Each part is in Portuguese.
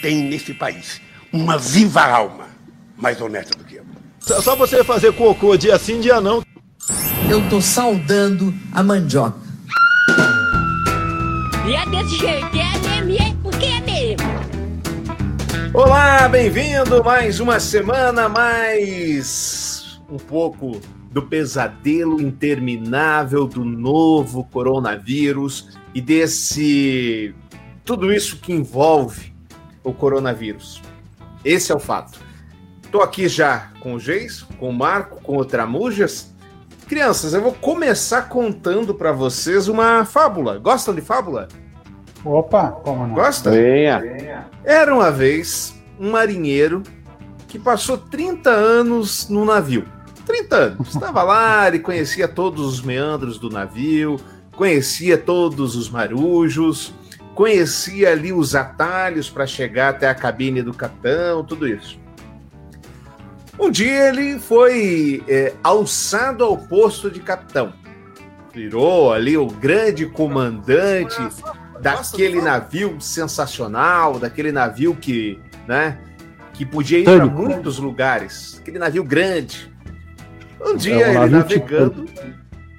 tem nesse país uma viva alma mais honesta do que eu. Só você fazer cocô dia sim, dia não. Eu tô saudando a mandioca. E é desse jeito, é mesmo, porque é mesmo. Olá, bem-vindo mais uma semana, mais um pouco do pesadelo interminável do novo coronavírus e desse tudo isso que envolve o coronavírus. Esse é o fato. Estou aqui já com o Geis, com o Marco, com o Tramujas. Crianças, eu vou começar contando para vocês uma fábula. Gostam de fábula? Opa, como não? Gosta? Venha. Era uma vez um marinheiro que passou 30 anos no navio. 30 anos. Estava lá, ele conhecia todos os meandros do navio, conhecia todos os marujos, conhecia ali os atalhos para chegar até a cabine do capitão, tudo isso. Um dia ele foi é, alçado ao posto de capitão. Virou ali o grande comandante daquele navio sensacional, daquele navio que, né, que podia ir para muitos lugares, aquele navio grande. Um dia É, um ele navegando,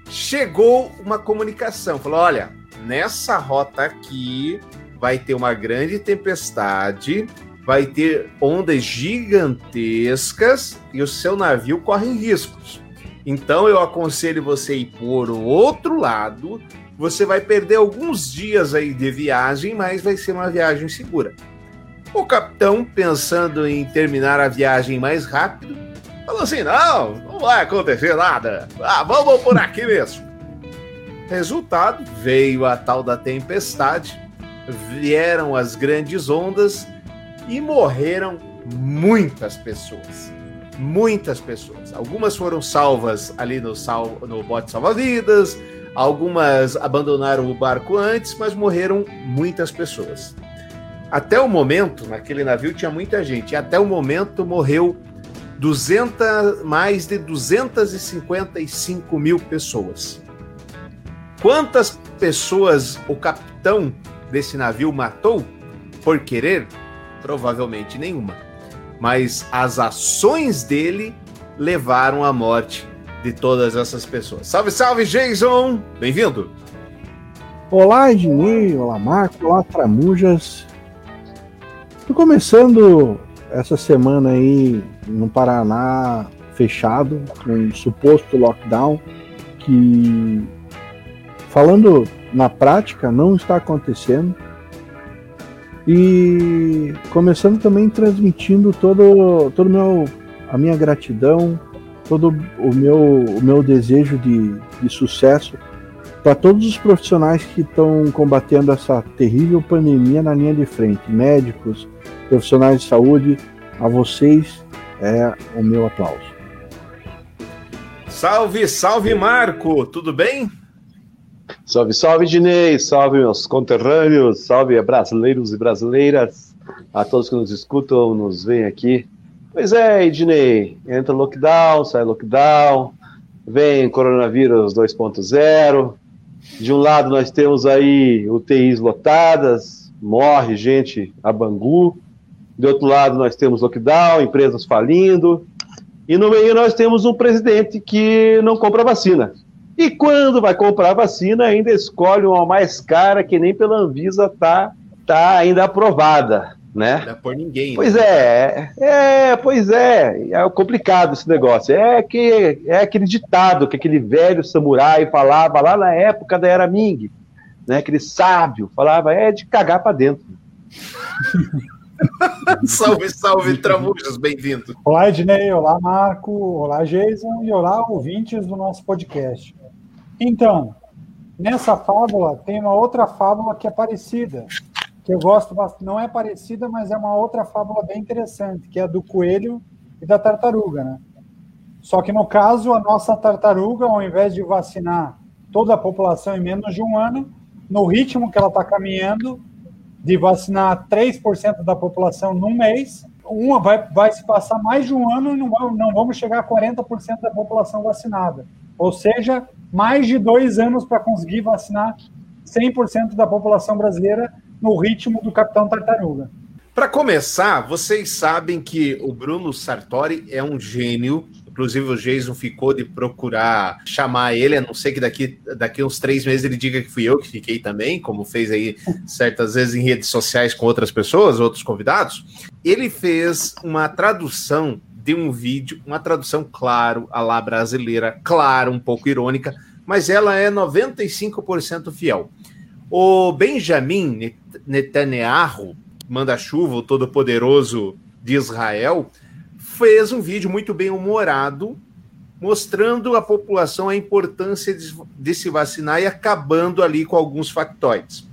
chegou uma comunicação, falou: "Olha, nessa rota aqui vai ter uma grande tempestade, vai ter ondas gigantescas e o seu navio corre riscos. Então eu aconselho você ir por outro lado. Você vai perder alguns dias aí de viagem, mas vai ser uma viagem segura. O capitão, pensando em terminar a viagem mais rápido, falou assim: não, não vai acontecer nada. Ah, vamos por aqui mesmo. Resultado: veio a tal da tempestade, vieram as grandes ondas e morreram muitas pessoas. Muitas pessoas. Algumas foram salvas ali no, sal, no bote salva-vidas, algumas abandonaram o barco antes, mas morreram muitas pessoas. Até o momento, naquele navio tinha muita gente, e até o momento morreu 200, mais de 255 mil pessoas. Quantas pessoas o capitão desse navio matou por querer? Provavelmente nenhuma. Mas as ações dele levaram à morte de todas essas pessoas. Salve, salve, Jason! Bem-vindo! Olá, Ednei, olá, Marco, olá, Tramujas. Tô começando essa semana aí no Paraná fechado, com um suposto lockdown, que falando na prática não está acontecendo. E começando também transmitindo todo, todo meu, a minha gratidão, todo o meu, o meu desejo de, de sucesso para todos os profissionais que estão combatendo essa terrível pandemia na linha de frente, médicos, profissionais de saúde, a vocês é o meu aplauso. Salve, salve, Marco! Tudo bem? Salve, salve, Dinei. Salve, meus conterrâneos. Salve, brasileiros e brasileiras. A todos que nos escutam, nos veem aqui. Pois é, Ednei. Entra lockdown, sai lockdown. Vem coronavírus 2.0. De um lado, nós temos aí UTIs lotadas, morre gente a Bangu. De outro lado, nós temos lockdown, empresas falindo. E no meio, nós temos um presidente que não compra vacina. E quando vai comprar vacina, ainda escolhe uma mais cara que nem pela Anvisa tá, tá ainda aprovada, né? Não é por ninguém. Pois né? é, é, pois é, é complicado esse negócio. É que é aquele ditado que aquele velho samurai falava lá na época da era Ming, né? Aquele sábio falava é de cagar para dentro. salve, salve, Tramujas, bem-vindo. Olá, Ednei, olá, Marco, olá, Jason e olá, ouvintes do nosso podcast. Então, nessa fábula tem uma outra fábula que é parecida, que eu gosto bastante. Não é parecida, mas é uma outra fábula bem interessante, que é a do coelho e da tartaruga, né? Só que no caso, a nossa tartaruga, ao invés de vacinar toda a população em menos de um ano, no ritmo que ela está caminhando, de vacinar 3% da população num mês, uma vai, vai se passar mais de um ano e não, não vamos chegar a 40% da população vacinada. Ou seja, mais de dois anos para conseguir vacinar 100% da população brasileira no ritmo do Capitão Tartaruga. Para começar, vocês sabem que o Bruno Sartori é um gênio. Inclusive, o Jason ficou de procurar chamar ele, a não ser que daqui, daqui uns três meses ele diga que fui eu que fiquei também, como fez aí certas vezes em redes sociais com outras pessoas, outros convidados. Ele fez uma tradução de um vídeo, uma tradução, claro, a lá brasileira, claro, um pouco irônica, mas ela é 95% fiel. O Benjamin Netanyahu, manda-chuva, o todo-poderoso de Israel, fez um vídeo muito bem humorado, mostrando à população a importância de, se vacinar e acabando ali com alguns factoides.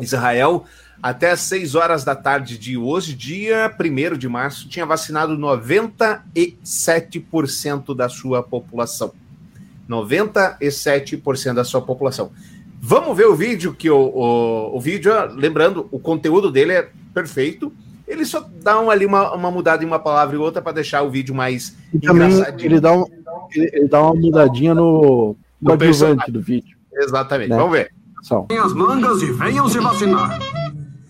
Israel, até às 6 horas da tarde de hoje, dia 1 de março, tinha vacinado 97% da sua população. 97% da sua população. Vamos ver o vídeo, que o, o, o vídeo, lembrando, o conteúdo dele é perfeito. Ele só dá um, ali uma, uma mudada em uma palavra e outra para deixar o vídeo mais e também ele dá, um, ele dá uma mudadinha no, no adjuvante do vídeo. Exatamente. Né? Vamos ver. São. as mangas e venham se vacinar.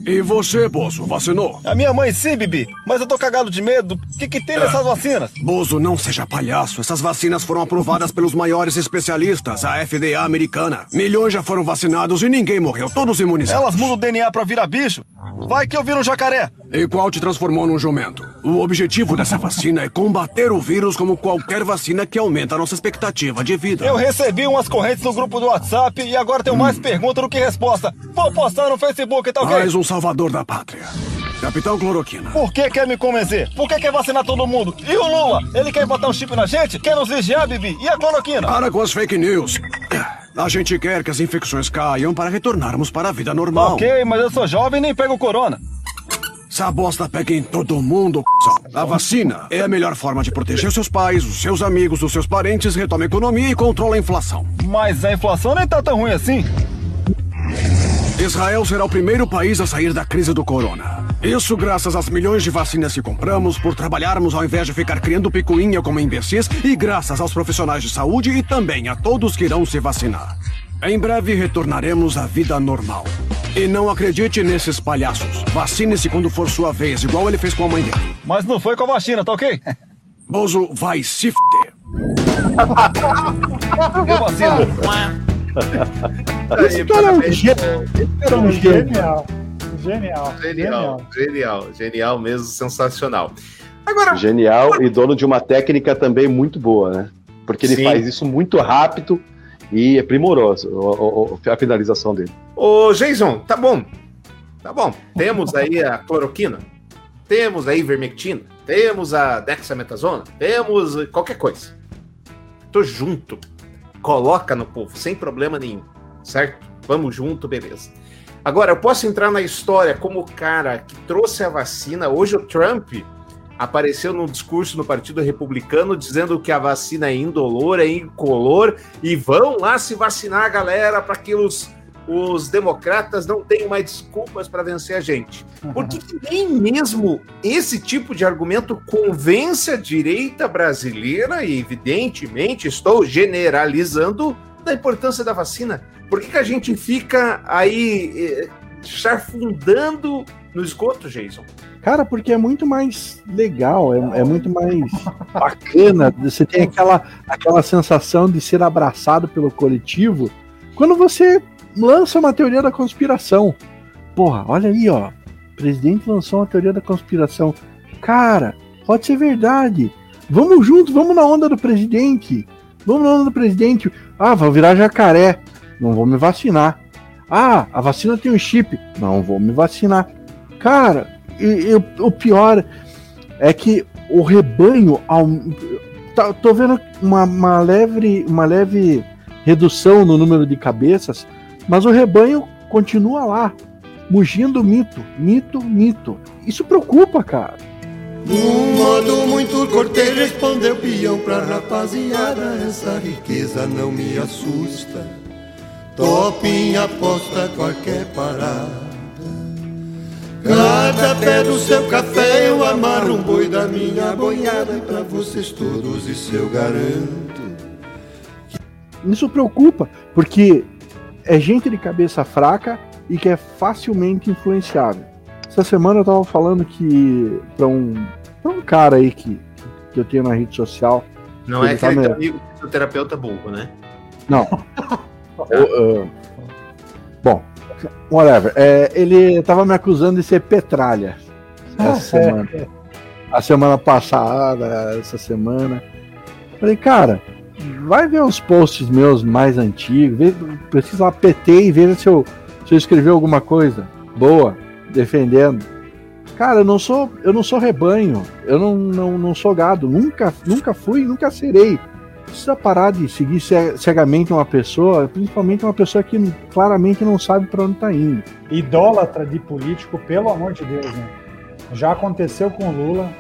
E você, Bozo, vacinou? A minha mãe sim, Bibi, mas eu tô cagado de medo. O que, que tem nessas vacinas? Bozo, não seja palhaço. Essas vacinas foram aprovadas pelos maiores especialistas, a FDA americana. Milhões já foram vacinados e ninguém morreu, todos imunizados. Elas mudam o DNA pra virar bicho? Vai que eu viro um jacaré. E qual te transformou num jumento? O objetivo dessa vacina é combater o vírus como qualquer vacina que aumenta a nossa expectativa de vida. Eu recebi umas correntes no grupo do WhatsApp e agora tenho hum. mais perguntas do que resposta. Vou postar no Facebook, tá ok? Mais um salvador da pátria. Capitão Cloroquina. Por que quer me convencer? Por que quer vacinar todo mundo? E o Lula? Ele quer botar um chip na gente? Quer nos vigiar, Bibi? E a cloroquina? Para com as fake news. A gente quer que as infecções caiam para retornarmos para a vida normal. Ok, mas eu sou jovem e nem pego corona. Essa bosta pega em todo mundo, A vacina é a melhor forma de proteger seus pais, os seus amigos, os seus parentes, retoma a economia e controla a inflação. Mas a inflação nem tá tão ruim assim. Israel será o primeiro país a sair da crise do corona. Isso graças às milhões de vacinas que compramos, por trabalharmos ao invés de ficar criando picuinha como imbecis, e graças aos profissionais de saúde e também a todos que irão se vacinar. Em breve retornaremos à vida normal. E não acredite nesses palhaços. Vacine-se quando for sua vez, igual ele fez com a mãe dele. Mas não foi com a vacina, tá ok? Bozo vai se f***. Eu vacino. Esse cara é um gênio. Esse é um genial. Genial. Genial, genial, genial mesmo, sensacional. Agora, genial e dono de uma técnica também muito boa, né? Porque ele sim. faz isso muito rápido e é primoroso a finalização dele. Ô, Jason, tá bom. Tá bom. Temos aí a cloroquina, temos a ivermectina, temos a dexametasona, temos qualquer coisa. Tô junto coloca no povo, sem problema nenhum, certo? Vamos junto, beleza. Agora, eu posso entrar na história como o cara que trouxe a vacina. Hoje, o Trump apareceu num discurso no Partido Republicano dizendo que a vacina é indolor, é incolor e vão lá se vacinar, galera, para que os os democratas não têm mais desculpas para vencer a gente. Porque nem mesmo esse tipo de argumento convence a direita brasileira, e evidentemente estou generalizando, da importância da vacina. Por que, que a gente fica aí eh, charfundando no esgoto, Jason? Cara, porque é muito mais legal, é, é, muito mais bacana. Você tem aquela, aquela sensação de ser abraçado pelo coletivo quando você lança uma teoria da conspiração. Porra, olha aí, ó. O presidente lançou uma teoria da conspiração. Cara, pode ser verdade. Vamos juntos, vamos na onda do presidente. Vamos na onda do presidente. Ah, vou virar jacaré. Não vou me vacinar. Ah, a vacina tem um chip. Não vou me vacinar. Cara, e, o pior é que o rebanho. Tá, tô vendo uma, uma, leve, uma leve redução no número de cabeças mas o rebanho continua lá, mugindo mito, mito, mito. Isso preocupa, cara. Num modo muito cortês respondeu peão pra rapaziada Essa riqueza não me assusta aposta qualquer parada Cada pé do seu café eu amarro um boi da minha boiada Pra vocês todos isso eu garanto Isso preocupa, porque é gente de cabeça fraca e que é facilmente influenciável. essa semana eu tava falando que para um, pra um cara aí que, que eu tenho na rede social. Não é ele tá aquele me- teu amigo fisioterapeuta burro, né? Não. O, uh, bom, whatever. É, ele tava me acusando de ser petralha essa semana. A semana passada, essa semana. Falei, cara, vai ver os posts meus mais antigos, vê, lá PT e veja se eu, se eu escrevi alguma coisa boa, defendendo. Cara, eu não sou, eu não sou rebanho, eu não, não, não sou gado, nunca, nunca fui, nunca serei. Precisa parar de seguir ce- cegamente uma pessoa, principalmente uma pessoa que claramente não sabe para onde tá indo. Idólatra de político, pelo amor de Deus, né? Já aconteceu com o Lula.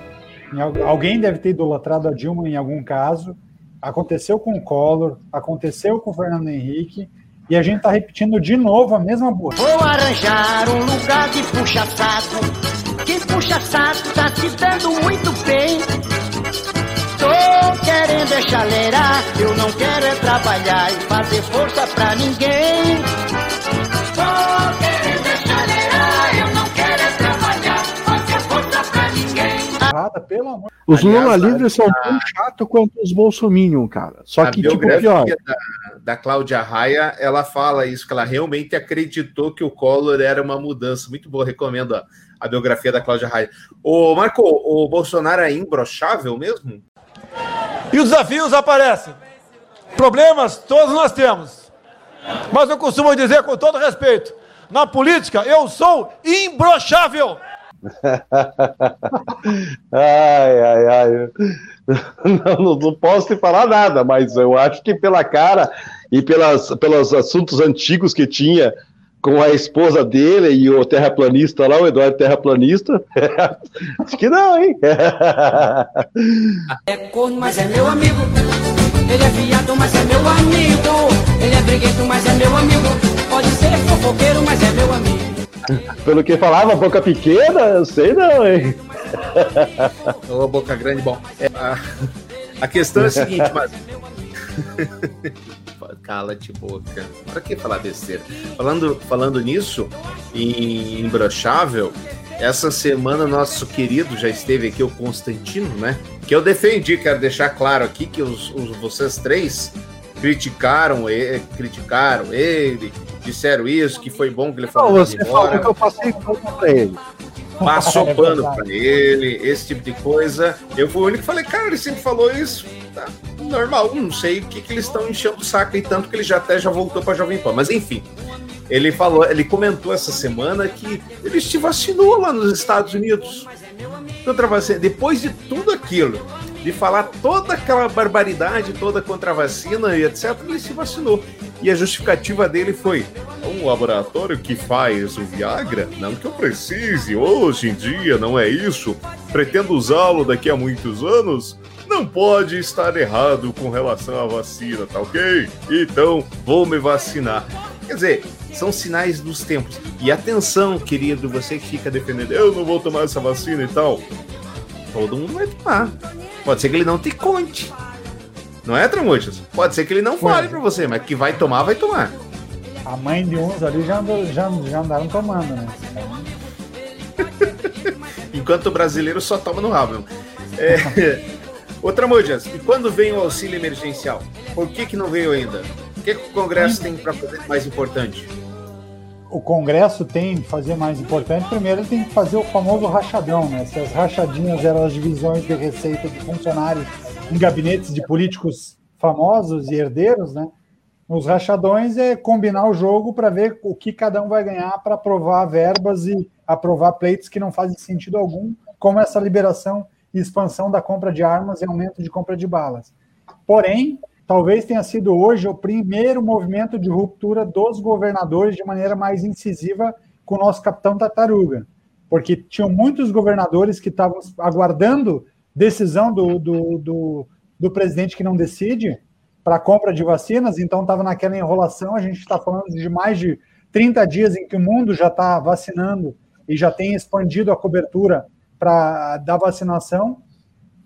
Alguém deve ter idolatrado a Dilma em algum caso. Aconteceu com o Collor, aconteceu com o Fernando Henrique. E a gente tá repetindo de novo a mesma burra. Vou arranjar um lugar de puxa-saco. Que puxa-saco tá se dando muito bem. Tô querendo é chaleirar. Eu não quero é trabalhar e fazer força pra ninguém. Tô Errada, pelo amor Os Aliás, Lula livres são tão chato quanto os Bolsominion, cara. Só a que, tipo, biografia pior. da, da Cláudia Raia, ela fala isso, que ela realmente acreditou que o Collor era uma mudança. Muito boa, recomendo a, a biografia da Cláudia Raia. Ô, Marco, o Bolsonaro é imbrochável mesmo? E os desafios aparecem. Problemas todos nós temos. Mas eu costumo dizer com todo respeito: na política eu sou imbrochável. Ai, ai, ai. Não, não, posso te falar nada, mas eu acho que pela cara e pelas, pelos assuntos antigos que tinha com a esposa dele e o terraplanista lá, o Eduardo Terraplanista, acho que não, hein? É corno, mas é meu amigo. Ele é viado, mas é meu amigo. Ele é briguento, mas é meu amigo. Pode ser fofoqueiro, mas é meu amigo. Pelo que falava, boca pequena, eu sei não, hein? Ô, boca grande, bom. é, a, a questão é a seguinte, mas. Cala-te, boca. Pra que falar besteira? Falando, falando nisso, em imbrochável, essa semana nosso querido já esteve aqui, o Constantino, né? Que eu defendi, quero deixar claro aqui que os, os- vocês três criticaram ele, criticaram ele, disseram isso, que foi bom que ele Não, falou você falou que eu passei pano pra ele. passou É pano pra ele, esse tipo de coisa. Eu fui o único que falei, cara, ele sempre falou isso. Tá normal, não sei o que, que eles estão enchendo o saco e tanto que ele já até já voltou pra Jovem Pan. Mas enfim, ele falou, ele comentou essa semana que ele se vacinou lá nos Estados Unidos. Vacina. Depois de tudo aquilo, de falar toda aquela barbaridade toda contra a vacina e etc, ele se vacinou. E a justificativa dele foi: um laboratório que faz o Viagra? Não que eu precise, hoje em dia não é isso. Pretendo usá-lo daqui a muitos anos? Não pode estar errado com relação à vacina, tá ok? Então vou me vacinar. Quer dizer, são sinais dos tempos. E atenção, querido, você que fica defendendo, eu não vou tomar essa vacina e tal. Todo mundo vai tomar. Pode ser que ele não te conte. Não é, Tramuchas? Pode ser que ele não fale pra você, mas que vai tomar, vai tomar. A mãe de uns ali já, andou- já, já andaram tomando, né? Enquanto o brasileiro só toma no rabo. É... Ô, Tramujas, e quando vem o auxílio emergencial? Por que, que não veio ainda? O que, que o Congresso tem para fazer mais importante? O Congresso tem que fazer mais importante. Primeiro, ele tem que fazer o famoso rachadão, né? Se as rachadinhas eram as divisões de receita de funcionários em gabinetes de políticos famosos e herdeiros, né? Os rachadões é combinar o jogo para ver o que cada um vai ganhar para aprovar verbas e aprovar pleitos que não fazem sentido algum, como essa liberação e expansão da compra de armas e aumento de compra de balas. Porém, talvez tenha sido hoje o primeiro movimento de ruptura dos governadores de maneira mais incisiva com o nosso capitão Tartaruga, porque tinham muitos governadores que estavam aguardando decisão do, do, do, do presidente que não decide para compra de vacinas, então estava naquela enrolação. A gente está falando de mais de 30 dias em que o mundo já está vacinando e já tem expandido a cobertura para da vacinação,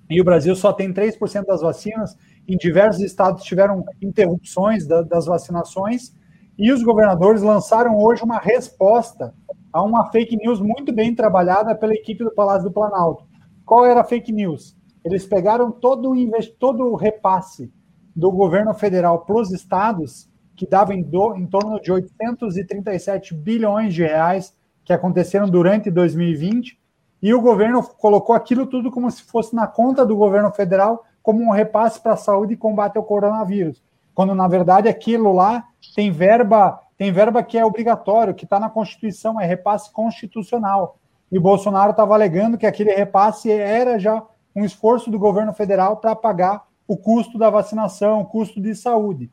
e o Brasil só tem 3% das vacinas. Em diversos estados tiveram interrupções da, das vacinações, e os governadores lançaram hoje uma resposta a uma fake news muito bem trabalhada pela equipe do Palácio do Planalto. Qual era a fake news? Eles pegaram todo o, todo o repasse do governo federal para os estados, que dava em, do... em torno de 837 bilhões de reais, que aconteceram durante 2020, e o governo colocou aquilo tudo como se fosse na conta do governo federal, como um repasse para a saúde e combate ao coronavírus. Quando, na verdade, aquilo lá tem verba, tem verba que é obrigatório, que está na Constituição, é repasse constitucional. E Bolsonaro estava alegando que aquele repasse era já um esforço do governo federal para pagar o custo da vacinação, o custo de saúde.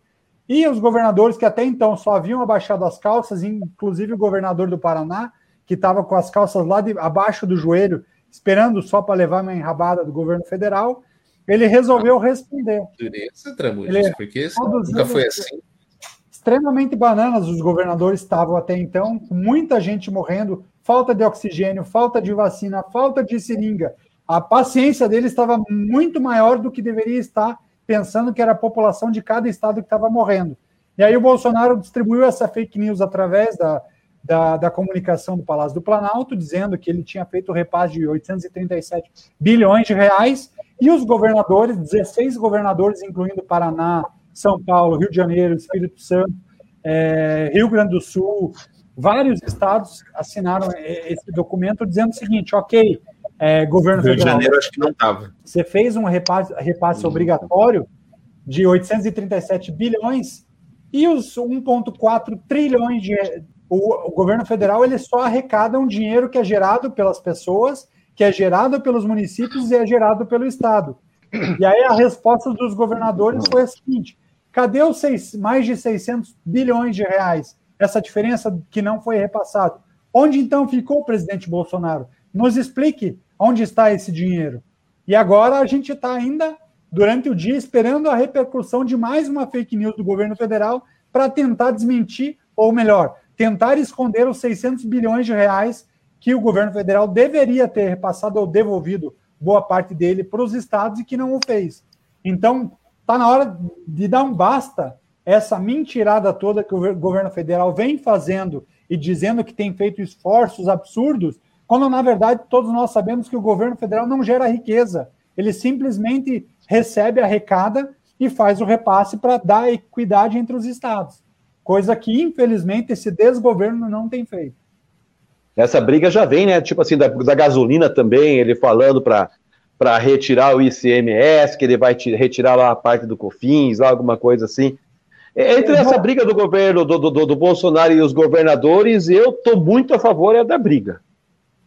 E os governadores que até então só haviam abaixado as calças, inclusive o governador do Paraná, que estava com as calças lá de, abaixo do joelho, esperando só para levar uma enrabada do governo federal, ele resolveu responder. Dureza, Tramujas, porque isso nunca foi assim. extremamente bananas os governadores estavam até então, muita gente morrendo, falta de oxigênio, falta de vacina, falta de seringa. A paciência deles estava muito maior do que deveria estar, pensando que era a população de cada estado que estava morrendo. E aí o Bolsonaro distribuiu essa fake news através da, da, da comunicação do Palácio do Planalto, dizendo que ele tinha feito o repasse de 837 bilhões de reais, e os governadores, 16 governadores, incluindo Paraná, São Paulo, Rio de Janeiro, Espírito Santo, eh, Rio Grande do Sul, vários estados assinaram esse documento dizendo o seguinte: ok, eh, governo Rio de federal, Janeiro acho que não estava. você fez um repasse, repasse obrigatório de 837 bilhões e os 1,4 trilhões de. O, o governo federal ele só arrecada um dinheiro que é gerado pelas pessoas, que é gerado pelos municípios e é gerado pelo Estado. E aí a resposta dos governadores foi a seguinte: cadê os seis, mais de 600 bilhões de reais? Essa diferença que não foi repassado. Onde então ficou o presidente Bolsonaro? Nos explique onde está esse dinheiro. E agora a gente está ainda, durante o dia, esperando a repercussão de mais uma fake news do governo federal para tentar desmentir, ou melhor, tentar esconder os 600 bilhões de reais que o governo federal deveria ter repassado ou devolvido boa parte dele para os estados e que não o fez. Então, está na hora de dar um basta essa mentirada toda que o governo federal vem fazendo e dizendo que tem feito esforços absurdos, quando na verdade todos nós sabemos que o governo federal não gera riqueza. Ele simplesmente recebe, arrecada e faz o repasse para dar equidade entre os estados. Coisa que, infelizmente, esse desgoverno não tem feito. Essa briga já vem, né? Tipo assim, da, da gasolina também, ele falando para para retirar o ICMS, que ele vai retirar lá a parte do COFINS, lá alguma coisa assim. Entre essa briga do governo do, do, do Bolsonaro e os governadores, eu estou muito a favor é da briga.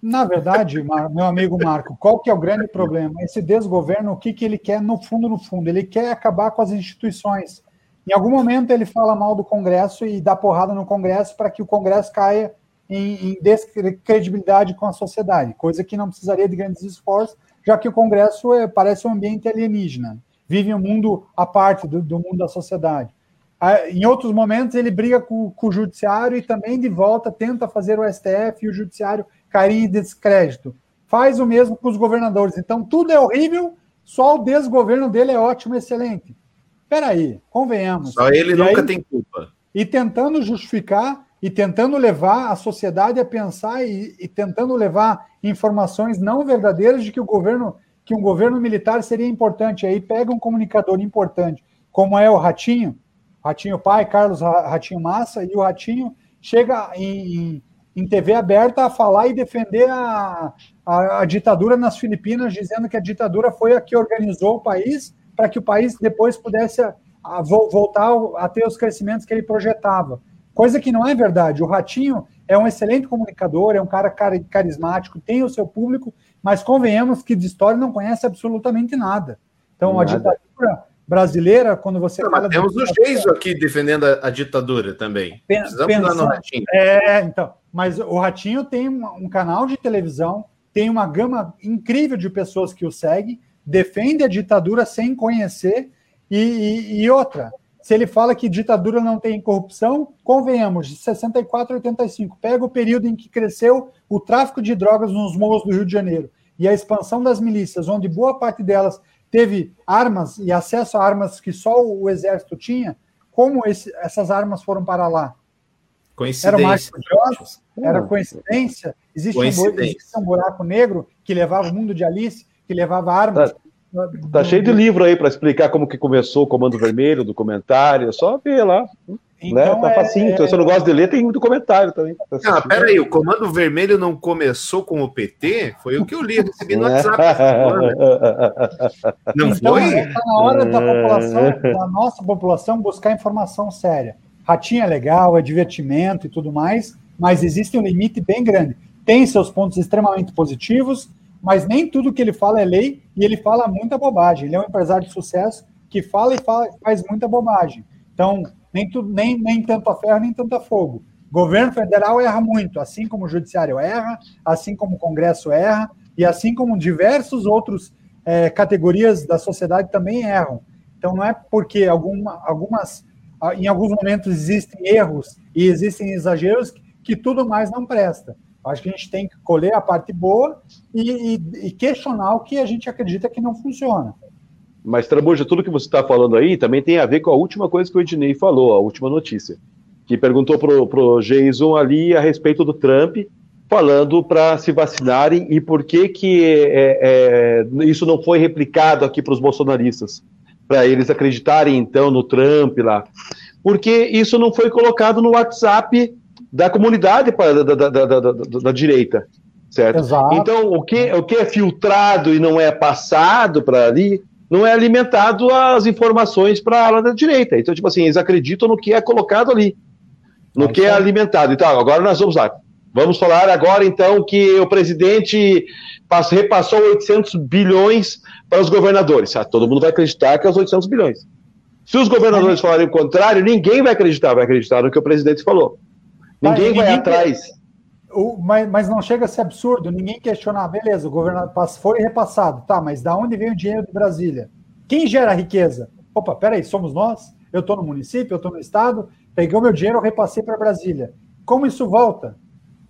Na verdade, meu amigo Marco, qual que é o grande problema? Esse desgoverno, o que, que ele quer no fundo, no fundo? Ele quer acabar com as instituições. Em algum momento ele fala mal do Congresso e dá porrada no Congresso para que o Congresso caia em, em descredibilidade com a sociedade, coisa que não precisaria de grandes esforços, já que o Congresso é, parece um ambiente alienígena, vive um mundo à parte do, do mundo da sociedade. Ah, Em outros momentos, ele briga com, com o judiciário e também, de volta, tenta fazer o STF e o judiciário cair em descrédito. Faz o mesmo com os governadores. Então, tudo é horrível, só o desgoverno dele é ótimo, excelente. Peraí, convenhamos. Só ele E nunca aí- tem culpa. e tentando justificar e tentando levar a sociedade a pensar e, e tentando levar informações não verdadeiras de que o governo que um governo militar seria importante. Aí pega um comunicador importante, como é o Ratinho, Ratinho pai, Carlos Ra- Ratinho Massa, e o Ratinho chega em, em TV aberta a falar e defender a, a, a ditadura nas Filipinas, dizendo que a ditadura foi a que organizou o país para que o país depois pudesse a- a vo- voltar a ter os crescimentos que ele projetava. Coisa que não é verdade. O Ratinho é um excelente comunicador, é um cara cari- carismático, tem o seu público, mas convenhamos que de história não conhece absolutamente nada. Então, a Nada. ditadura brasileira, quando você Não, fala temos o Geiso aqui defendendo a, a ditadura também. Pen- Precisamos lá no pensando- Ratinho. É, então. Mas o Ratinho tem um, um canal de televisão, tem uma gama incrível de pessoas que o seguem, defende a ditadura sem conhecer, e, e- e outra. Se ele fala que ditadura não tem corrupção, convenhamos, de 64 a 85, pega o período em que cresceu o tráfico de drogas nos morros do Rio de Janeiro e a expansão das milícias, onde boa parte delas teve armas e acesso a armas que só o exército tinha, como esse- essas armas foram para lá? Era o Marcos Coincidência. Jones? Era coincidência? Existe um, Coincidência. existe um buraco negro que levava o mundo de Alice, que levava armas. Tá cheio de livro aí para explicar como que começou o Comando Vermelho, documentário, é só ver lá. né? Então, Tá é- facinho. Então, se você não gosta de ler, tem muito comentário também. pra Ah, peraí, o Comando Vermelho não começou com o PT? Foi o que eu li, recebi no WhatsApp. Não então, foi? Está na hora da população, da nossa população, buscar informação séria. Ratinho é legal, é divertimento e tudo mais, mas existe um limite bem grande. Tem seus pontos extremamente positivos, mas nem tudo que ele fala é lei e ele fala muita bobagem. Ele é um empresário de sucesso que fala e fala- faz muita bobagem. Então, nem, tudo, nem, nem tanto a ferro, nem tanto a fogo. Governo federal erra muito, assim como o judiciário erra, assim como o Congresso erra, e assim como diversos outros eh, categorias da sociedade também erram. Então, não é porque alguma, algumas, ah, em alguns momentos existem erros e existem exageros que tudo mais não presta. Acho que a gente tem que colher a parte boa e, e- e questionar o que a gente acredita que não funciona. Mas, Trabuja, tudo que você está falando aí também tem a ver com a última coisa que o Ednei falou, a última notícia. Que perguntou pro, pro Jason ali a respeito do Trump, falando para se vacinarem e por que, que é, é, isso não foi replicado aqui para os bolsonaristas. Para eles acreditarem, então, no Trump lá. Porque isso não foi colocado no WhatsApp da comunidade da, da- da- da- direita. Certo? Exato. Então, o que, o que é filtrado e não é passado para ali, não é alimentado as informações para a ala da direita. Então, tipo assim, eles acreditam no que é colocado ali, no que é alimentado. Então, agora nós vamos lá. Vamos falar agora, então, que o presidente pass- repassou 800 bilhões para os governadores. Ah, todo mundo vai acreditar que é os 800 bilhões. Se os governadores falarem o contrário, ninguém vai acreditar, vai acreditar no que o presidente falou. Ninguém vai ninguém atrás. O- mas, mas não chega a ser absurdo ninguém questionar, beleza, o governador pass- foi repassado, tá, mas da onde vem o dinheiro de Brasília? Quem gera a riqueza? Opa, peraí, somos nós? Eu estou no município, eu estou no estado, peguei o meu dinheiro, eu repassei para Brasília. Como isso volta?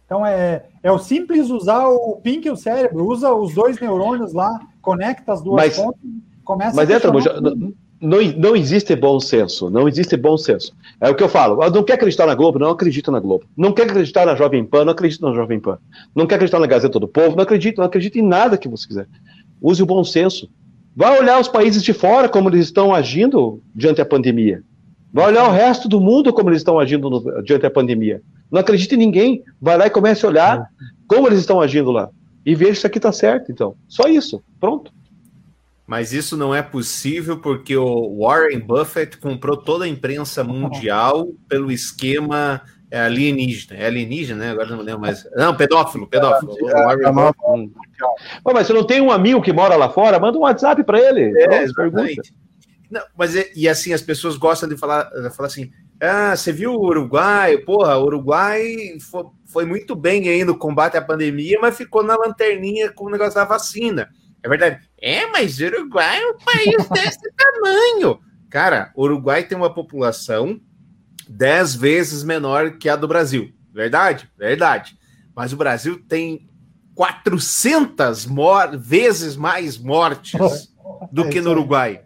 Então é, é o simples usar o pink e o cérebro, usa os dois neurônios lá, conecta as duas Mas- pontas, começa Mas a Trabuja, tudo. Não, não, existe bom senso, não existe bom senso. É o que eu falo, ah, não quer acreditar na Globo, não acredita na Globo. Não quer acreditar na Jovem Pan, não acredita na Jovem Pan. Não quer acreditar na Gazeta do Povo, não acredita, não acredita em nada que você quiser. Use o bom senso. Vai olhar os países de fora como eles estão agindo diante da pandemia. Vai olhar o resto do mundo como eles estão agindo no- diante da pandemia. Não acredita em ninguém. Vai lá e comece a olhar como eles estão agindo lá. E veja se aqui está certo, então. Só isso. Pronto. Mas isso não é possível porque o Warren Buffett comprou toda a imprensa mundial pelo esquema é, alienígena. É alienígena, né? Agora não lembro mais. Não, pedófilo, pedófilo. O Warren Buffett. Hum. Ô, mas você não tem um amigo que mora lá fora? Manda um WhatsApp para ele. É, exatamente. Não, mas é- e assim, as pessoas gostam de falar, falar assim: ah, você viu o Uruguai? Porra, o Uruguai foi, foi muito bem aí no combate à pandemia, mas ficou na lanterninha com o negócio da vacina. É verdade. É, mas o Uruguai é um país desse tamanho. Cara, o Uruguai tem uma população dez vezes menor que a do Brasil. Verdade? Verdade. Mas o Brasil tem 400 mor vezes mais mortes do que no Uruguai.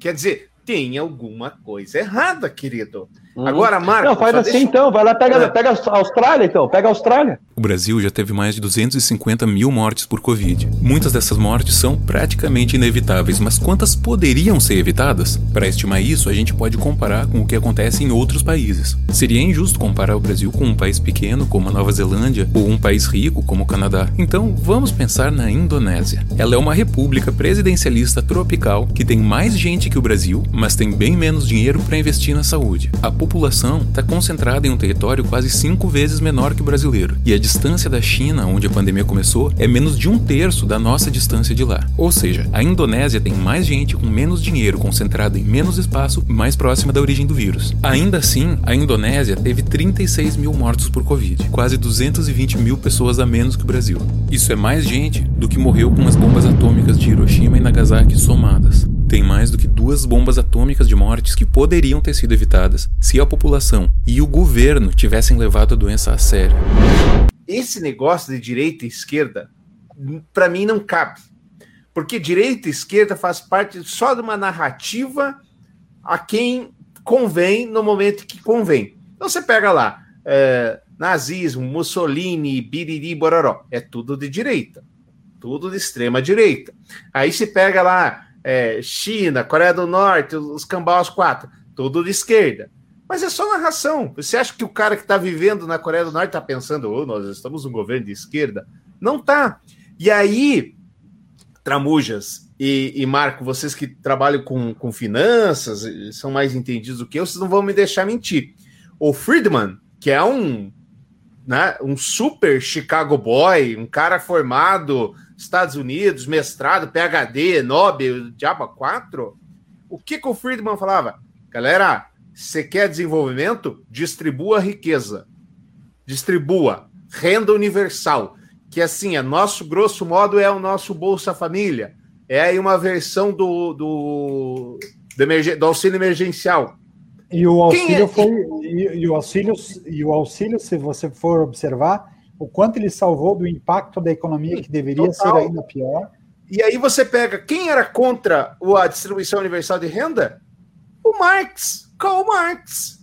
Quer dizer, tem alguma coisa errada, querido. Agora, Marco. Não, faz assim deixa- então. Vai lá, pega, pega a Austrália então. Pega a Austrália. O Brasil já teve mais de 250 mil mortes por Covid. Muitas dessas mortes são praticamente inevitáveis, mas quantas poderiam ser evitadas? Para estimar isso, a gente pode comparar com o que acontece em outros países. Seria injusto comparar o Brasil com um país pequeno como a Nova Zelândia ou um país rico como o Canadá. Então, vamos pensar na Indonésia. Ela é uma república presidencialista tropical que tem mais gente que o Brasil, mas tem bem menos dinheiro para investir na saúde. A população está concentrada em um território quase cinco vezes menor que o brasileiro, e a distância da China, onde a pandemia começou, é menos de um terço da nossa distância de lá. Ou seja, a Indonésia tem mais gente com menos dinheiro concentrada em menos espaço, mais próxima da origem do vírus. Ainda assim, a Indonésia teve 36 mil mortos por Covid, quase 220 mil pessoas a menos que o Brasil. Isso é mais gente do que morreu com as bombas atômicas de Hiroshima e Nagasaki somadas. Tem mais do que duas bombas atômicas de mortes que poderiam ter sido evitadas se a população e o governo tivessem levado a doença a sério. Esse negócio de direita e esquerda, para mim, não cabe. Porque direita e esquerda faz parte só de uma narrativa a quem convém no momento que convém. Então você pega lá, é, nazismo, Mussolini, biriri, bororó. É tudo de direita. Tudo de extrema direita. Aí se pega lá é, China, Coreia do Norte, os cambaus quatro, tudo de esquerda. Mas é só narração. Você acha que o cara que está vivendo na Coreia do Norte está pensando, oh, nós estamos num governo de esquerda? Não tá. E aí, Tramujas e, e Marco, vocês que trabalham com, com finanças, são mais entendidos do que eu, vocês não vão me deixar mentir. O Friedman, que é um, né, um super Chicago boy, um cara formado Estados Unidos, mestrado, PhD, Nobel, Diaba 4, o que, que o Friedman falava? Galera, você quer desenvolvimento? Distribua riqueza. Distribua. Renda universal. Que assim, é nosso, grosso modo, é o nosso Bolsa Família. É aí uma versão do, do, do, do auxílio emergencial. E o auxílio é? foi. E, e, o auxílio, e o auxílio, se você for observar, o quanto ele salvou do impacto da economia que deveria Total. ser ainda pior. E aí você pega quem era contra a distribuição universal de renda? O Marx, Karl Marx.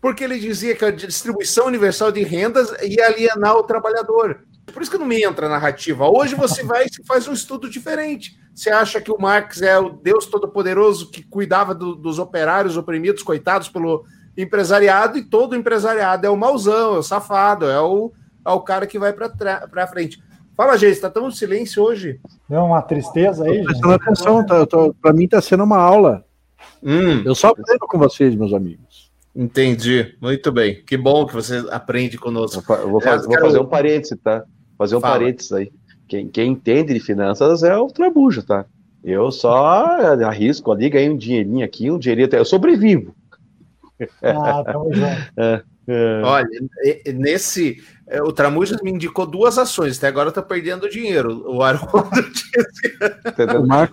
Porque ele dizia que a distribuição universal de rendas ia alienar o trabalhador. Por isso que não me entra a narrativa. Hoje você vai e faz um estudo diferente. Você acha que o Marx é o Deus Todo-Poderoso que cuidava do, dos operários oprimidos, coitados pelo empresariado, e todo empresariado é o mauzão, é o safado, é o, é o cara que vai para frente. Fala, gente, está tão silêncio hoje. Deu uma tristeza aí, gente. Prestando atenção, tá, para mim está sendo uma aula. Hum. Eu só aprendo com vocês, meus amigos. Entendi, muito bem. Que bom que você aprende conosco. Eu vou, fazer, vou fazer um parêntese, tá? Fazer um Fala. parênteses aí. Quem, quem entende de finanças é o Trabujo, tá? Eu só arrisco ali, ganho um dinheirinho aqui, um dinheirinho até. Eu sobrevivo. Ah, tá é, é. Olha, nesse. É, o Tramujas me indicou duas ações, até agora eu tô perdendo dinheiro. O Haroldo disse.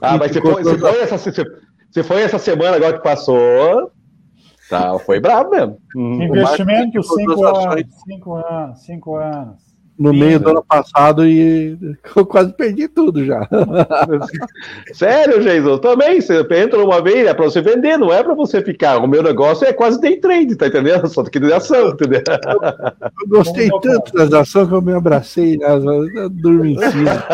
ah, mas você foi, você, foi essa, você foi essa semana agora que passou. Tá, foi bravo mesmo. Investimento cinco anos, cinco anos, cinco anos no Sim, meio do ano passado e eu quase perdi tudo já. Sério, Jason? Também, você entra uma vez, é para você vender, não é para você ficar. O meu negócio é quase day trade, tá entendendo? Só que de ação, entendeu? Eu gostei tanto das ações que eu me abracei, né? dormi em cima.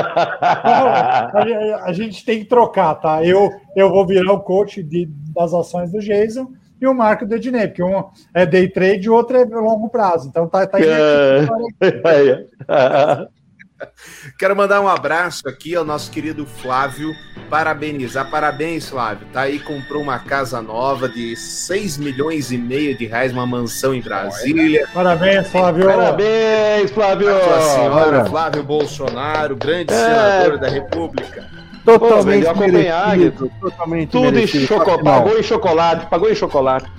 A gente tem que trocar, tá? Eu, eu vou virar o coach de, das ações do Jason e o Marco do Ednei, porque um é day trade e o outro é longo prazo. Então tá, tá é. Quero mandar um abraço aqui ao nosso querido Flávio, parabenizar, parabéns Flávio, tá aí, comprou uma casa nova de 6 milhões e meio de reais, uma mansão em Brasília. Parabéns Flávio. Parabéns Flávio. A senhora Flávio Bolsonaro, grande é. senador da República. Totalmente Pô, merecido, totalmente Tudo merecido. em chocolate. Pagou em chocolate, pagou em chocolate.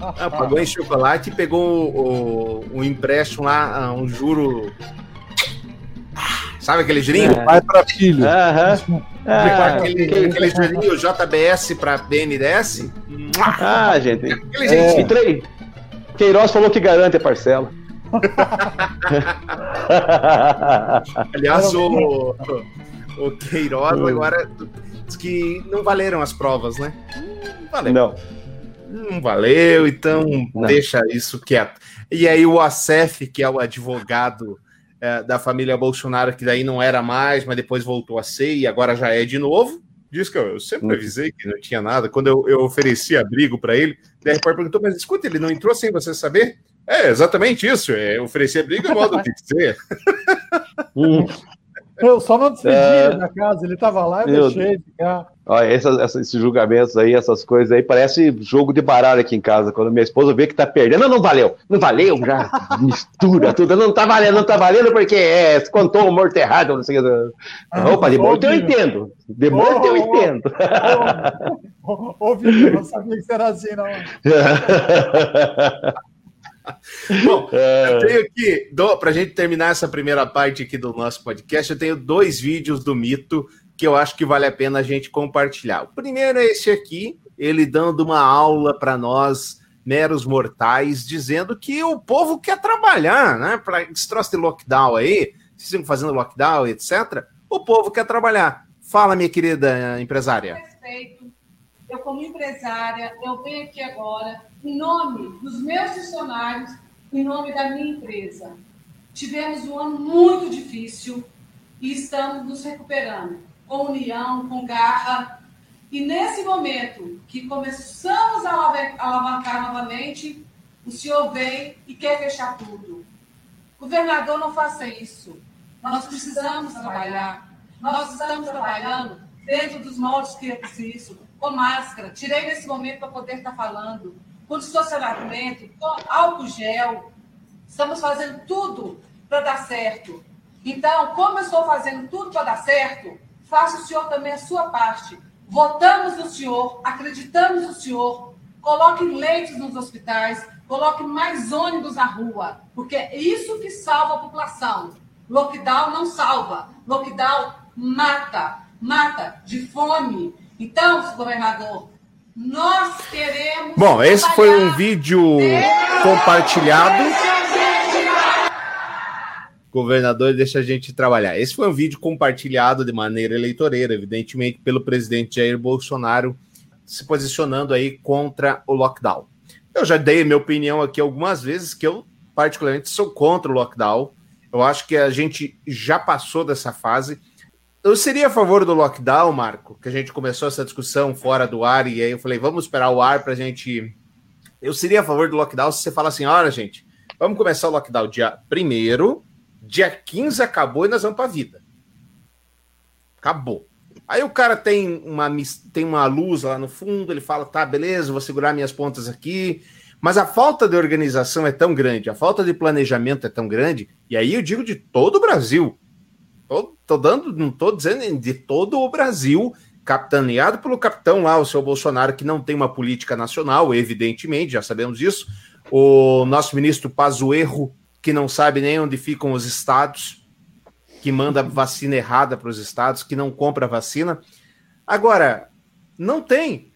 Ah, pagou em chocolate e pegou o, o, o empréstimo lá, um juro. Sabe aquele jurinho? É. Pai para filho. Aham. Ah, aquele, aquele jurinho JBS para BNDS. Ah, gente. Aquele é. Entrei. Queiroz falou que garante a parcela. Aliás, o, o Queiroz agora diz que não valeram as provas, né? Não valeu. Não. Não valeu, então não. deixa isso quieto. E aí o Acef, que é o advogado é, da família Bolsonaro, que daí não era mais, mas depois voltou a ser e agora já é de novo, diz que eu, eu sempre avisei que não tinha nada. Quando eu, eu ofereci abrigo para ele, a repórter perguntou, mas escuta, ele não entrou sem você saber? É, exatamente isso. É, oferecer abrigo é modo de dizer. Hum. Eu só não despedi é... da casa, ele tava lá e Meu deixei ficar. Olha, esses julgamentos aí, essas coisas aí, parece jogo de baralho aqui em casa. Quando minha esposa vê que tá perdendo, não, não valeu, não valeu, já mistura tudo, não tá valendo, não tá valendo porque é, contou o morto errado, não sei o que. Ah, Opa, de morto eu entendo, de morto eu entendo. Ô, Vitor, eu não sabia que era assim, não. Bom, é... eu tenho aqui, para a gente terminar essa primeira parte aqui do nosso podcast, eu tenho dois vídeos do mito que eu acho que vale a pena a gente compartilhar. O primeiro é esse aqui, ele dando uma aula para nós, meros mortais, dizendo que o povo quer trabalhar, né? Para esse troço de lockdown aí, vocês estão fazendo lockdown, etc. O povo quer trabalhar. Fala, minha querida empresária. Respeito. Eu, como empresária, eu venho aqui agora em nome dos meus funcionários, em nome da minha empresa. Tivemos um ano muito difícil e estamos nos recuperando, com união, com garra. E nesse momento que começamos a alavancar novamente, o senhor vem e quer fechar tudo. Governador, não faça isso. Nós precisamos trabalhar. Nós estamos trabalhando dentro dos moldes que é preciso, com máscara. Tirei nesse momento para poder estar falando. Com distanciamento, com álcool gel. Estamos fazendo tudo para dar certo. Então, como eu estou fazendo tudo para dar certo, faça o senhor também a sua parte. Votamos no senhor, acreditamos no senhor, coloque leitos nos hospitais, coloque mais ônibus na rua, porque é isso que salva a população. Lockdown não salva. Lockdown mata, mata de fome. Então, governador, nós queremos. Bom, esse foi um vídeo compartilhado. Governador, deixa a gente trabalhar. Esse foi um vídeo compartilhado de maneira eleitoreira, evidentemente, pelo presidente Jair Bolsonaro se posicionando aí contra o lockdown. Eu já dei minha opinião aqui algumas vezes que eu particularmente sou contra o lockdown. Eu acho que a gente já passou dessa fase. Eu seria a favor do lockdown, Marco, que a gente começou essa discussão fora do ar e aí eu falei, vamos esperar o ar para a gente. Eu seria a favor do lockdown se você fala assim: olha, gente, vamos começar o lockdown dia 1 dia 15 acabou e nós vamos para a vida. Acabou. Aí o cara tem uma, tem uma luz lá no fundo, ele fala: tá, beleza, vou segurar minhas pontas aqui. Mas a falta de organização é tão grande, a falta de planejamento é tão grande, e aí eu digo de todo o Brasil. Tô, tô dando, não tô dizendo de todo o Brasil, capitaneado pelo capitão lá, o seu Bolsonaro, que não tem uma política nacional, evidentemente, já sabemos disso. O nosso ministro Pazuerro, que não sabe nem onde ficam os estados, que manda vacina errada para os estados, que não compra vacina. Agora, não tem.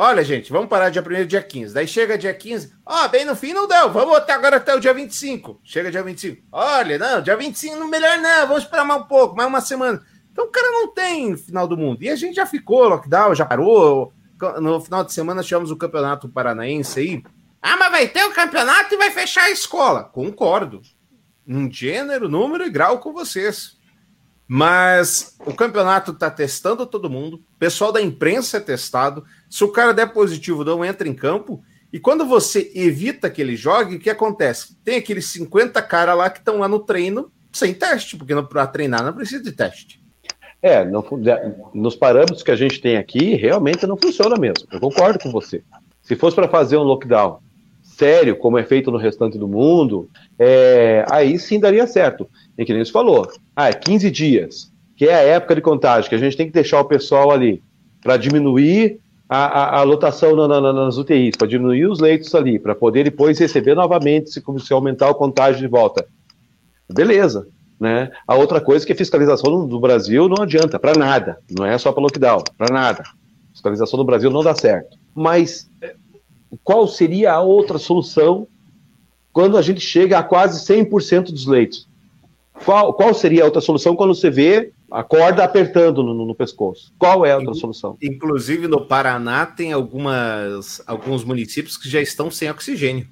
Olha, gente, vamos parar dia 1 dia 15. Daí chega dia 15. Ó, oh, bem no fim não deu. Vamos até agora até o dia 25. Chega dia 25. Olha, não, dia 25 melhor não. Vamos esperar mais um pouco, mais uma semana. Então o cara não tem final do mundo. E a gente já ficou, lockdown, já parou. No final de semana tivemos o campeonato paranaense aí. Ah, mas vai ter o campeonato e vai fechar a escola. Concordo. Um gênero, número e grau com vocês. Mas o campeonato está testando todo mundo, o pessoal da imprensa é testado. Se o cara der positivo, não entra em campo. E quando você evita que ele jogue, o que acontece? Tem aqueles 50 caras lá que estão lá no treino sem teste, porque para treinar não precisa de teste. É, não, nos parâmetros que a gente tem aqui, realmente não funciona mesmo. Eu concordo com você. Se fosse para fazer um lockdown sério, como é feito no restante do mundo, é, aí sim daria certo. E que nem você falou, ah, é 15 dias, que é a época de contagem, que a gente tem que deixar o pessoal ali para diminuir a, a, a lotação na, na, nas UTIs, para diminuir os leitos ali, para poder depois receber novamente se, se aumentar o contágio de volta. Beleza. Né? A outra coisa é que a fiscalização do Brasil não adianta para nada, não é só para lockdown, para nada. Fiscalização do Brasil não dá certo. Mas qual seria a outra solução quando a gente chega a quase 100% dos leitos? Qual, qual seria a outra solução quando você vê a corda apertando no, no, pescoço. Qual é a outra solução? Inclusive no Paraná tem algumas, alguns municípios que já estão sem oxigênio.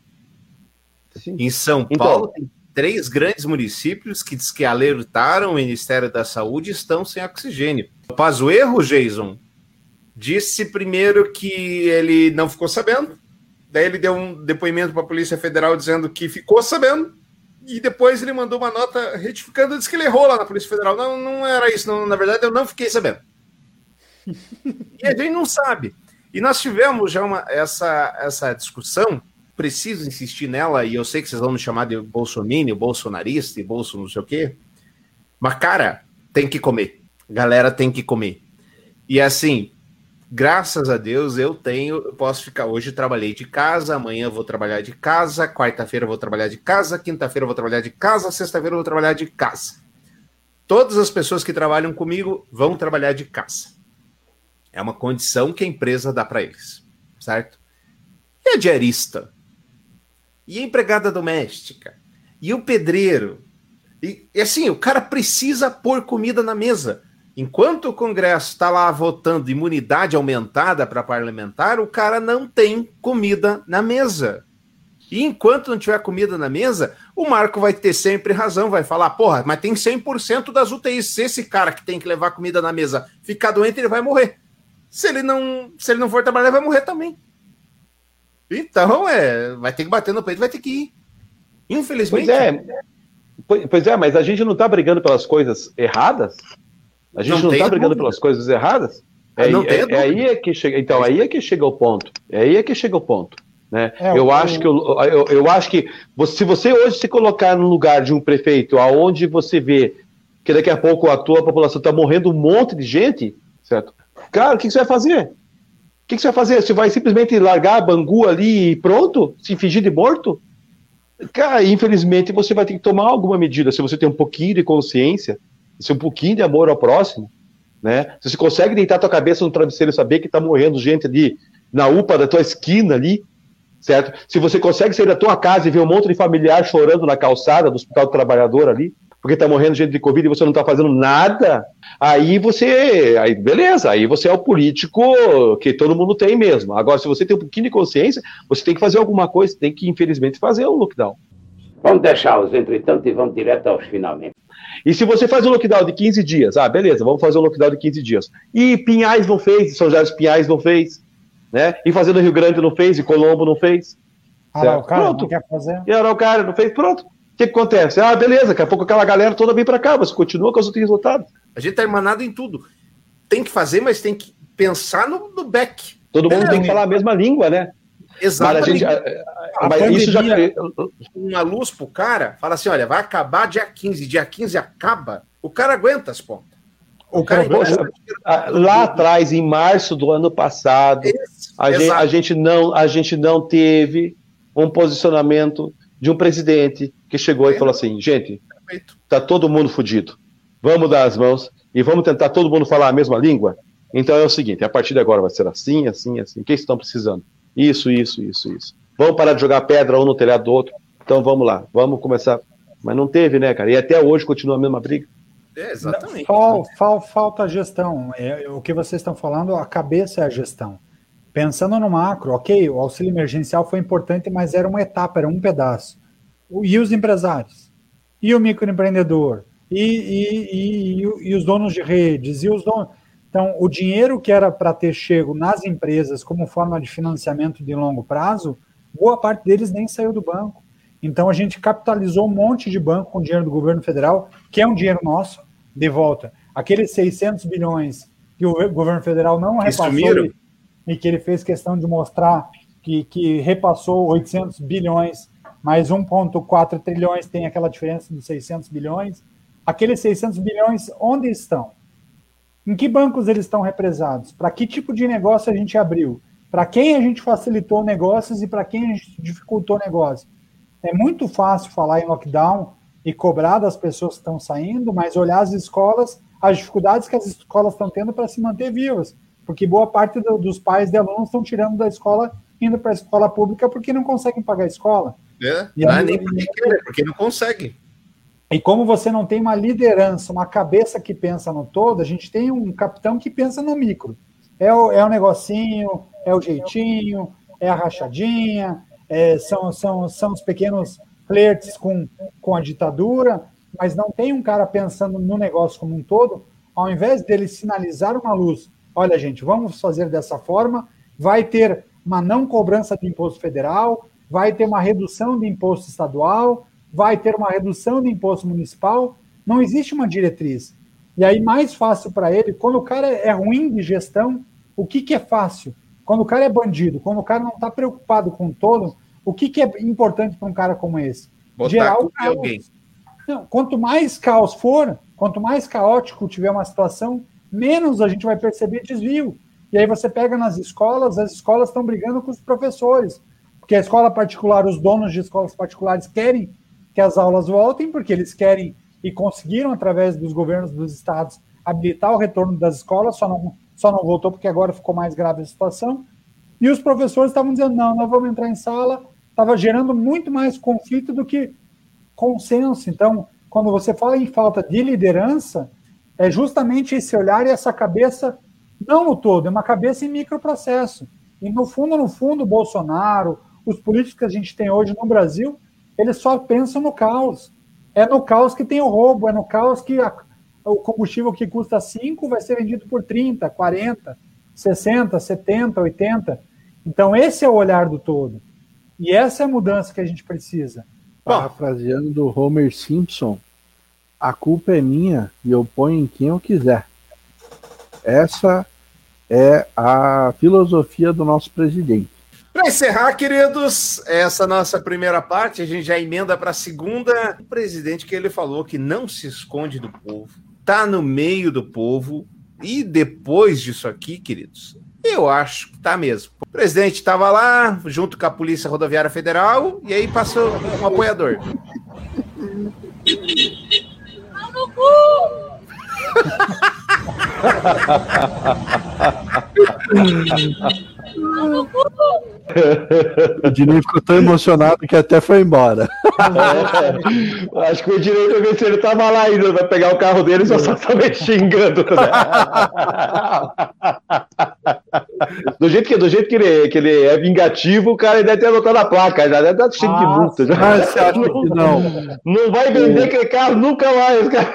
Sim. Em São então, Paulo tem três grandes municípios que diz que alertaram o Ministério da Saúde estão sem oxigênio. O Pazuerro, Jason, disse primeiro que ele não ficou sabendo, daí ele deu um depoimento para a Polícia Federal dizendo que ficou sabendo, e depois ele mandou uma nota retificando, disse que ele errou lá na Polícia Federal. Não, não era isso, não, na verdade eu não fiquei sabendo. e a gente não sabe. E nós tivemos já uma, essa, essa discussão, preciso insistir nela, e eu sei que vocês vão me chamar de bolsomínio, bolsonarista e bolso não sei o quê, mas cara, tem que comer. Galera tem que comer. E assim, graças a Deus eu tenho, eu posso ficar hoje trabalhei de casa, amanhã vou trabalhar de casa, quarta-feira vou trabalhar de casa, quinta-feira vou trabalhar de casa, sexta-feira vou trabalhar de casa. Todas as pessoas que trabalham comigo vão trabalhar de casa. É uma condição que a empresa dá para eles, certo? E a diarista? E a empregada doméstica? E o pedreiro? E, e assim, o cara precisa pôr comida na mesa. Enquanto o Congresso está lá votando imunidade aumentada para parlamentar, o cara não tem comida na mesa. E enquanto não tiver comida na mesa, o Marco vai ter sempre razão, vai falar, porra, mas tem 100% das UTIs. Se esse cara que tem que levar comida na mesa ficar doente, ele vai morrer. Se ele não, se ele não for trabalhar, ele vai morrer também. Então, é, vai ter que bater no peito, vai ter que ir. Infelizmente. Pois é, pois, pois é mas a gente não está brigando pelas coisas erradas? A gente não está brigando pelas coisas erradas? É, Não tem é, é aí é que chega. Então, aí é que chega o ponto. É aí é que chega o ponto. Né? É, eu, o- acho que, eu, eu, eu acho que você- se você hoje se colocar no lugar de um prefeito aonde você vê que daqui a pouco a tua população está morrendo um monte de gente, certo? Cara, o que, que você vai fazer? O que, que você vai fazer? Você vai simplesmente largar a Bangu ali e pronto? Se fingir de morto? Cara, infelizmente você vai ter que tomar alguma medida. Se você tem um pouquinho de consciência, se um pouquinho de amor ao próximo, né? Se você consegue deitar tua cabeça no travesseiro e saber que tá morrendo gente ali na UPA da tua esquina ali, certo? Se você consegue sair da tua casa e ver um monte de familiar chorando na calçada do Hospital do Trabalhador ali, porque tá morrendo gente de Covid e você não tá fazendo nada, aí você, aí beleza, aí você é o político que todo mundo tem mesmo. Agora, se você tem um pouquinho de consciência, você tem que fazer alguma coisa, tem que, infelizmente, fazer um lockdown. Vamos deixar os entretanto e vamos direto aos finalmente. E se você faz um lockdown de 15 dias, ah, beleza, vamos fazer um lockdown de 15 dias. E Pinhais não fez, São José dos Pinhais não fez, né? E Fazenda Rio Grande não fez, e Colombo não fez. Ah, cara Pronto. não quer fazer. E Araucária não fez, pronto. O que, que acontece? Ah, beleza, daqui a pouco aquela galera toda vem pra cá, você continua com os outros resultados. A gente tá irmanado em tudo. Tem que fazer, mas tem que pensar no, no back. Todo mundo É, tem que falar a mesma língua, né? Exatamente. Mas gente- A mas isso já- Uma luz pro cara, fala assim: olha, vai acabar dia 15, dia 15 acaba, o cara aguenta as pontas. O cara ah, lá atrás, em março do ano passado, a gente, a gente não, a gente não teve um posicionamento de um presidente que chegou e falou assim, gente, tá todo mundo fudido. Vamos dar as mãos e vamos tentar todo mundo falar a mesma língua. Então é o seguinte, a partir de agora vai ser assim, assim, assim. O que vocês estão precisando? Isso, isso, isso, isso. Vamos parar de jogar pedra um no telhado do outro. Então vamos lá, vamos começar. Mas não teve, né, cara? E até hoje continua a mesma briga. É, exatamente. Fal- fal- falta gestão. É, o que vocês estão falando, a cabeça é a gestão. Pensando no macro, ok, o auxílio emergencial foi importante, mas era uma etapa, era um pedaço. E os empresários? E o microempreendedor? E, e, e, e e os donos de redes? E os donos... Então, o dinheiro que era para ter chego nas empresas como forma de financiamento de longo prazo, boa parte deles nem saiu do banco. Então, a gente capitalizou um monte de banco com dinheiro do governo federal, que é um dinheiro nosso, de volta. Aqueles 600 bilhões que o governo federal não repassou e, e que ele fez questão de mostrar que, que repassou 800 bilhões, mais 1,4 trilhões, tem aquela diferença dos 600 bilhões. Aqueles 600 bilhões, onde estão? Em que bancos eles estão represados? Para que tipo de negócio a gente abriu? Para quem a gente facilitou negócios e para quem a gente dificultou negócio? É muito fácil falar em lockdown e cobrar das pessoas que estão saindo, mas olhar as escolas, as dificuldades que as escolas estão tendo para se manter vivas. Porque boa parte do- dos pais de alunos estão tirando da escola, indo para a escola pública porque não conseguem pagar a escola. É, não é nem porque quer, porque não consegue. E como você não tem uma liderança, uma cabeça que pensa no todo, a gente tem um capitão que pensa no micro. É o, é o negocinho, é o jeitinho, é a rachadinha, é, são, são, são os pequenos flertes com, com a ditadura, mas não tem um cara pensando no negócio como um todo, ao invés dele sinalizar uma luz, olha gente, vamos fazer dessa forma, vai ter uma não cobrança de imposto federal, vai ter uma redução de imposto estadual, vai ter uma redução de imposto municipal, não existe uma diretriz. E aí, mais fácil para ele, quando o cara é ruim de gestão, o que, que é fácil? Quando o cara é bandido, quando o cara não está preocupado com o todo, o que, que é importante para um cara como esse? Botar o caos. alguém. Não, quanto mais caos for, quanto mais caótico tiver uma situação, menos a gente vai perceber desvio. E aí você pega nas escolas, as escolas estão brigando com os professores. Porque a escola particular, os donos de escolas particulares querem que as aulas voltem, porque eles querem e conseguiram, através dos governos dos estados, habilitar o retorno das escolas, só não, só não voltou porque agora ficou mais grave a situação. E os professores estavam dizendo: não, nós vamos entrar em sala. Estava gerando muito mais conflito do que consenso. Então, quando você fala em falta de liderança, é justamente esse olhar e essa cabeça, não no todo, é uma cabeça em microprocesso. E no fundo, no fundo, Bolsonaro, os políticos que a gente tem hoje no Brasil, eles só pensam no caos. É no caos que tem o roubo, é no caos que a, o combustível que custa 5 vai ser vendido por 30, 40, 60, 70, 80. Então, esse é o olhar do todo. E essa é a mudança que a gente precisa. Parafraseando do Homer Simpson, a culpa é minha e eu ponho em quem eu quiser. Essa é a filosofia do nosso presidente. Para encerrar, queridos, essa nossa primeira parte, a gente já emenda para a segunda. O presidente que ele falou que não se esconde do povo, tá no meio do povo. E depois disso aqui, queridos, eu acho que tá mesmo. O presidente estava lá, junto com a Polícia Rodoviária Federal, e aí passou um apoiador. no cu! O Dinei ficou tão emocionado que até foi embora. É, acho que o direito ver se ele tava lá ainda, vai pegar o carro dele e só tava xingando. Do jeito que, do jeito que, ele, que ele é vingativo, o cara deve ter anotado a placa, já deve estar cheio de multa. Já. Ah, você acha que não? Não vai vender aquele carro nunca mais, cara.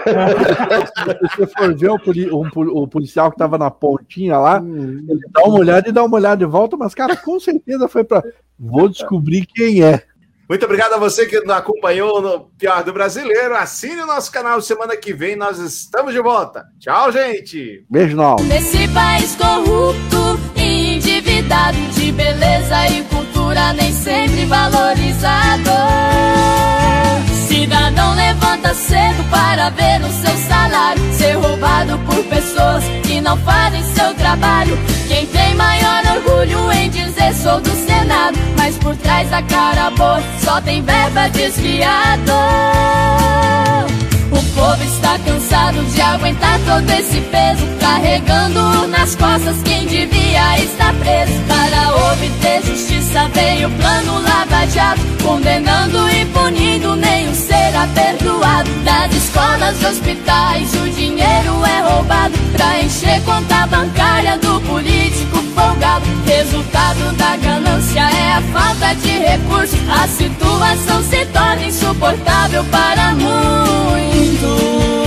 Se você for ver o, poli- pol- o policial que tava na pontinha lá, ele dá uma olhada e dá uma olhada de volta, mas, cara, com certeza foi pra. Vou descobrir quem é. Muito obrigado a você que nos acompanhou no Pior do Brasileiro. Assine o nosso canal semana que vem, nós estamos de volta. Tchau, gente! Beijo alma. Nesse país corrupto e endividado de beleza e cultura nem sempre valorizado. Cidadão levanta cedo para ver o seu salário ser roubado por pessoas que não fazem seu trabalho. Quem tem maior orgulho em dizer sou do Senado, mas por trás da cara boa só tem verba desviada. O povo está cansado de aguentar todo esse peso, carregando nas costas quem devia estar preso. Para obter justiça veio o plano Lava Jato, Condenando e punindo, nenhum será perdoado. Das escolas, hospitais, o dinheiro é roubado. Pra encher conta bancária do político folgado. Resultado da ganância é a falta de recursos. A situação se torna insuportável para muitos.